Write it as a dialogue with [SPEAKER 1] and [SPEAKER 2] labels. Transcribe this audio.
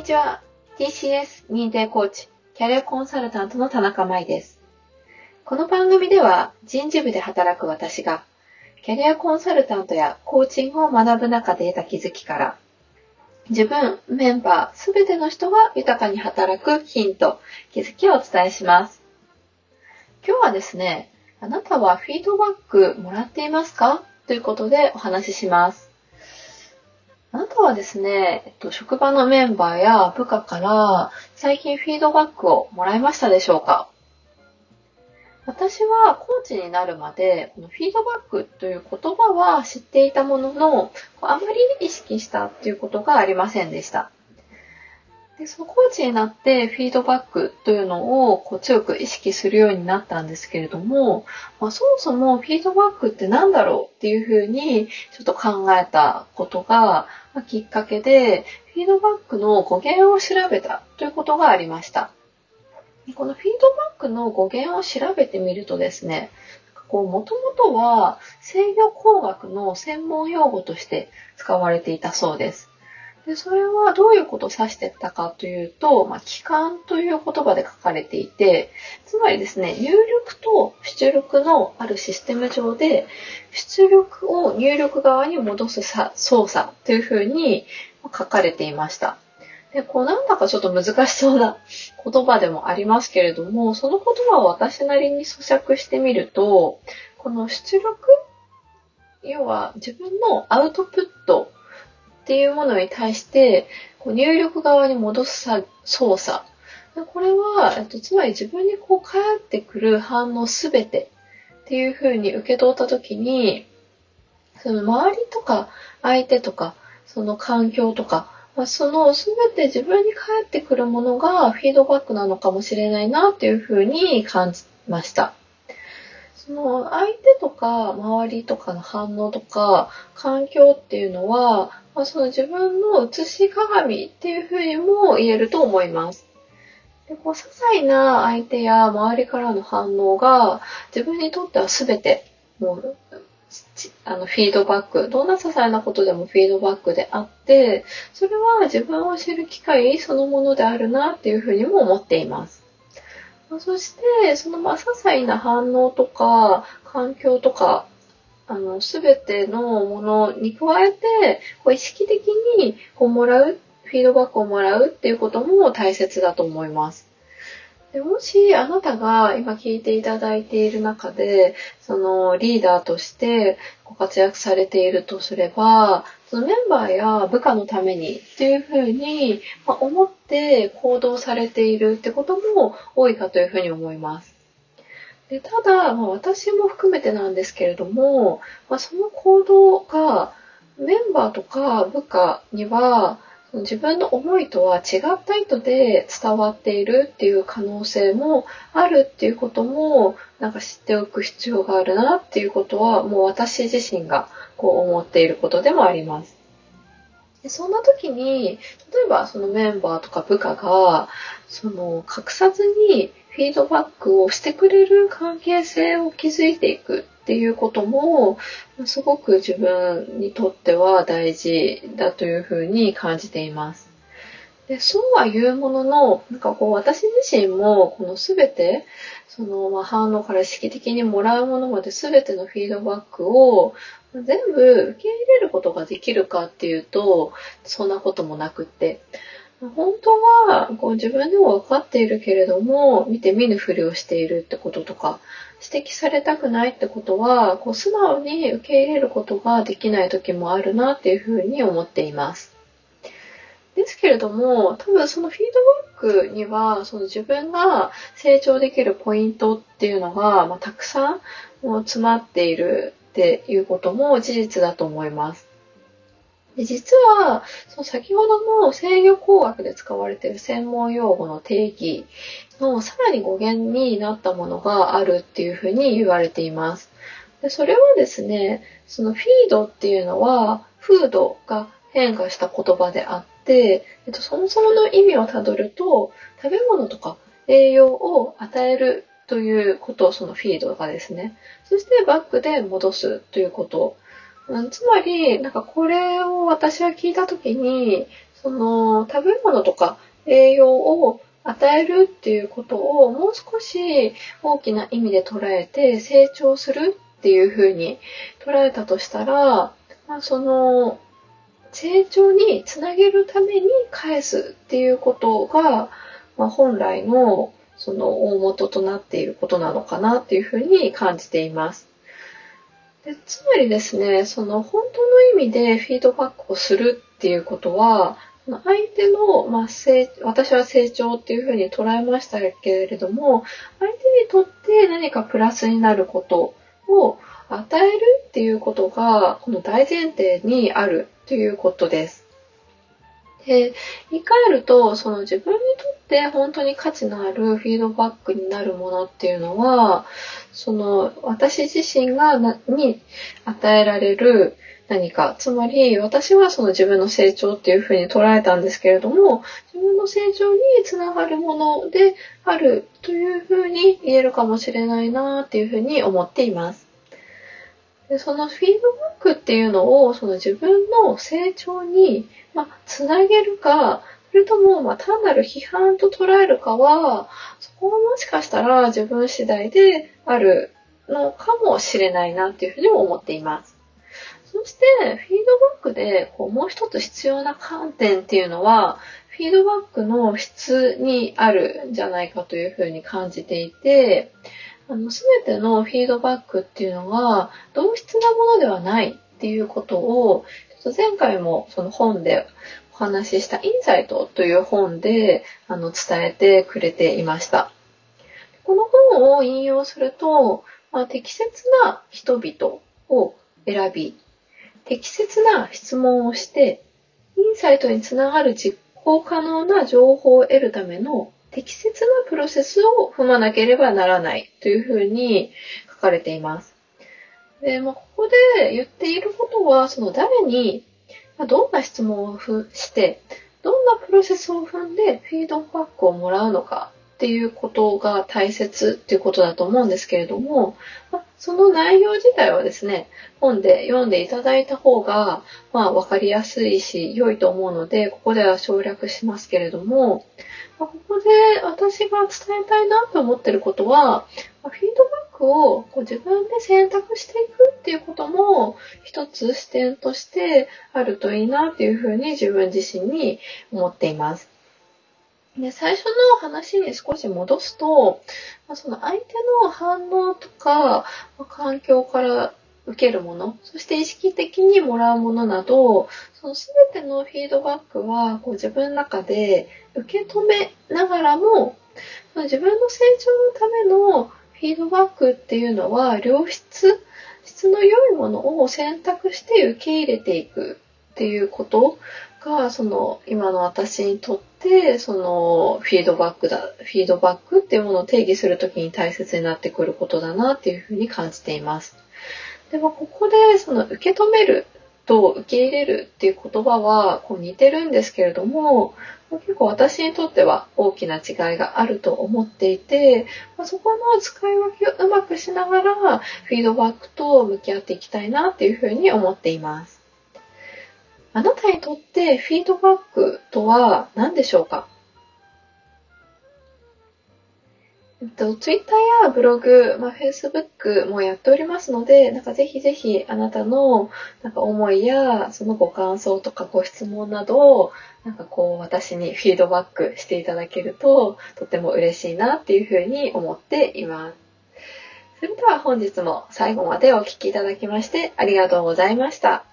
[SPEAKER 1] にちは。TCS 認定コーチ、キャリアコンサルタントの田中舞です。この番組では人事部で働く私が、キャリアコンサルタントやコーチングを学ぶ中で得た気づきから、自分、メンバー、すべての人が豊かに働くヒント、気づきをお伝えします。今日はですね、あなたはフィードバックもらっていますか？ということでお話しします。あなたはですね、えっと、職場のメンバーや部下から最近フィードバックをもらいましたでしょうか？私はコーチになるまで、このフィードバックという言葉は知っていたものの、あまり意識したっていうことがありませんでした。でそのコーチになってフィードバックというのをこう強く意識するようになったんですけれども、まあ、そもそもフィードバックって何だろうっていうふうにちょっと考えたことがきっかけで、フィードバックの語源を調べたということがありました。このフィードバックの語源を調べてみるとですね、もともとは制御工学の専門用語として使われていたそうです。で、それはどういうことを指してたかというと、まあ、帰還という言葉で書かれていて、つまりですね、入力と出力のあるシステム上で、出力を入力側に戻す操作というふうに書かれていました。で、こうなんだかちょっと難しそうな言葉でもありますけれども、その言葉を私なりに咀嚼してみると、この出力要は自分のアウトプットっていうものに対して、こう入力側に戻す操作。でこれは、えっと、つまり自分にこう返ってくる反応すべてっていうふうに受け取ったときに、その周りとか相手とか、その環境とか、まあ、そのすべて自分に返ってくるものがフィードバックなのかもしれないなっていうふうに感じました。その相手とか周りとかの反応とか環境っていうのは、まあ、その自分の映し鏡っていうふうにも言えると思います。でこう些細な相手や周りからの反応が自分にとっては全てもうあのフィードバック、どんな些細なことでもフィードバックであって、それは自分を知る機会そのものであるなっていうふうにも思っています。そして、そのまあ、些細な反応とか、環境とか、あの、すべてのものに加えて、こう意識的にこうもらう、フィードバックをもらうっていうことも大切だと思います。でもしあなたが今聞いていただいている中で、そのリーダーとしてご活躍されているとすれば、そのメンバーや部下のためにっていうふうに思って行動されているってことも多いかというふうに思います。でただ、まあ、私も含めてなんですけれども、まあ、その行動がメンバーとか部下には自分の思いとは違った意図で伝わっているっていう可能性もあるっていうこともなんか知っておく必要があるなっていうことはもう私自身がこう思っていることでもあります。でそんな時に、例えばそのメンバーとか部下が、その隠さずにフィードバックをしてくれる関係性を築いていくっていうことも、すごく自分にとっては大事だというふうに感じています。でそうは言うものの、なんかこう私自身もこの全て、そのまあ反応から意識的にもらうものまで全てのフィードバックを全部受け入れることができるかっていうと、そんなこともなくって、本当はこう自分でも分かっているけれども、見て見ぬふりをしているってこととか、指摘されたくないってことは、こう素直に受け入れることができない時もあるなっていうふうに思っています。ですけれども、多分そのフィードバックには、その自分が成長できるポイントっていうのが、まあ、たくさんもう詰まっているっていうことも事実だと思います。で実は、その先ほどの制御工学で使われている専門用語の定義のさらに語源になったものがあるっていうふうに言われています。でそれはですね、そのフィードっていうのは、フードが変化した言葉であって、えっと、そもそもの意味をたどると、食べ物とか栄養を与えるということ、そのフィードがですね。そしてバックで戻すということつまり、なんかこれを私は聞いたときに、その食べ物とか栄養を与えるっていうことをもう少し大きな意味で捉えて成長するっていうふうに捉えたとしたら、まあ、その成長につなげるために返すっていうことが、まあ、本来のその大元となっていることなのかなっていうふうに感じています。でつまりですね、その本当の意味でフィードバックをするっていうことは、相手の、まあ、成私は成長っていうふうに捉えましたけれども、相手にとって何かプラスになることを与えるっていうことが、この大前提にあるということです。で、言い換えると、その自分にとって本当に価値のあるフィードバックになるものっていうのは、その私自身がに与えられる何か、つまり私はその自分の成長っていうふうに捉えたんですけれども、自分の成長につながるものであるというふうに言えるかもしれないなっていうふうに思っています。でそのフィードバックっていうのをその自分の成長に、まあ、つなげるか、それとも、まあ、単なる批判と捉えるかは、そこはもしかしたら自分次第であるのかもしれないなっていうふうにも思っています。そして、フィードバックでこうもう一つ必要な観点っていうのは、フィードバックの質にあるんじゃないかというふうに感じていて、あの、すべてのフィードバックっていうのが、同質なものではないっていうことを、前回もその本でお話ししたインサイトという本であの伝えてくれていました。この本を引用すると、まあ、適切な人々を選び、適切な質問をして、インサイトにつながる実行可能な情報を得るための適切なプロセスを踏まなければならないというふうに書かれています。で、まあ、ここで言っていることは、その誰にどんな質問をして、どんなプロセスを踏んでフィードバックをもらうのかっていうことが大切っていうことだと思うんですけれども、まその内容自体はですね、本で読んでいただいた方が、まあ、わかりやすいし、良いと思うので、ここでは省略しますけれども、まここで私が伝えたいなと思ってることは、フィードバックをこう自分で選択していくっていうことも、一つ視点としてあるといいなっていうふうに自分自身に思っています。で最初の話に少し戻すと、まあ、その相手の反応とか、まあ、環境から受けるもの、そして意識的にもらうものなど、その全てのフィードバックはこう自分の中で受け止めながらも、自分の成長のためのフィードバックっていうのは良質、質の良いものを選択して受け入れていくっていうこと。が、その今の私にとって、そのフィードバックだ、フィードバックっていうものを定義するときに大切になってくることだなっていうふうに感じています。でもここでその受け止めると受け入れるっていう言葉はこう似てるんですけれども、結構私にとっては大きな違いがあると思っていて、まそこの使い分けをうまくしながらフィードバックと向き合っていきたいなっていうふうに思っています。あなたにとってフィードバックとは何でしょうか？えっと、Twitter やブログ、まあ、Facebook もやっておりますので、なんかぜひぜひあなたのなんか思いや、そのご感想とかご質問などを、なんかこう私にフィードバックしていただけると、とても嬉しいなっていうふうに思っています。それでは本日も最後までお聴きいただきましてありがとうございました。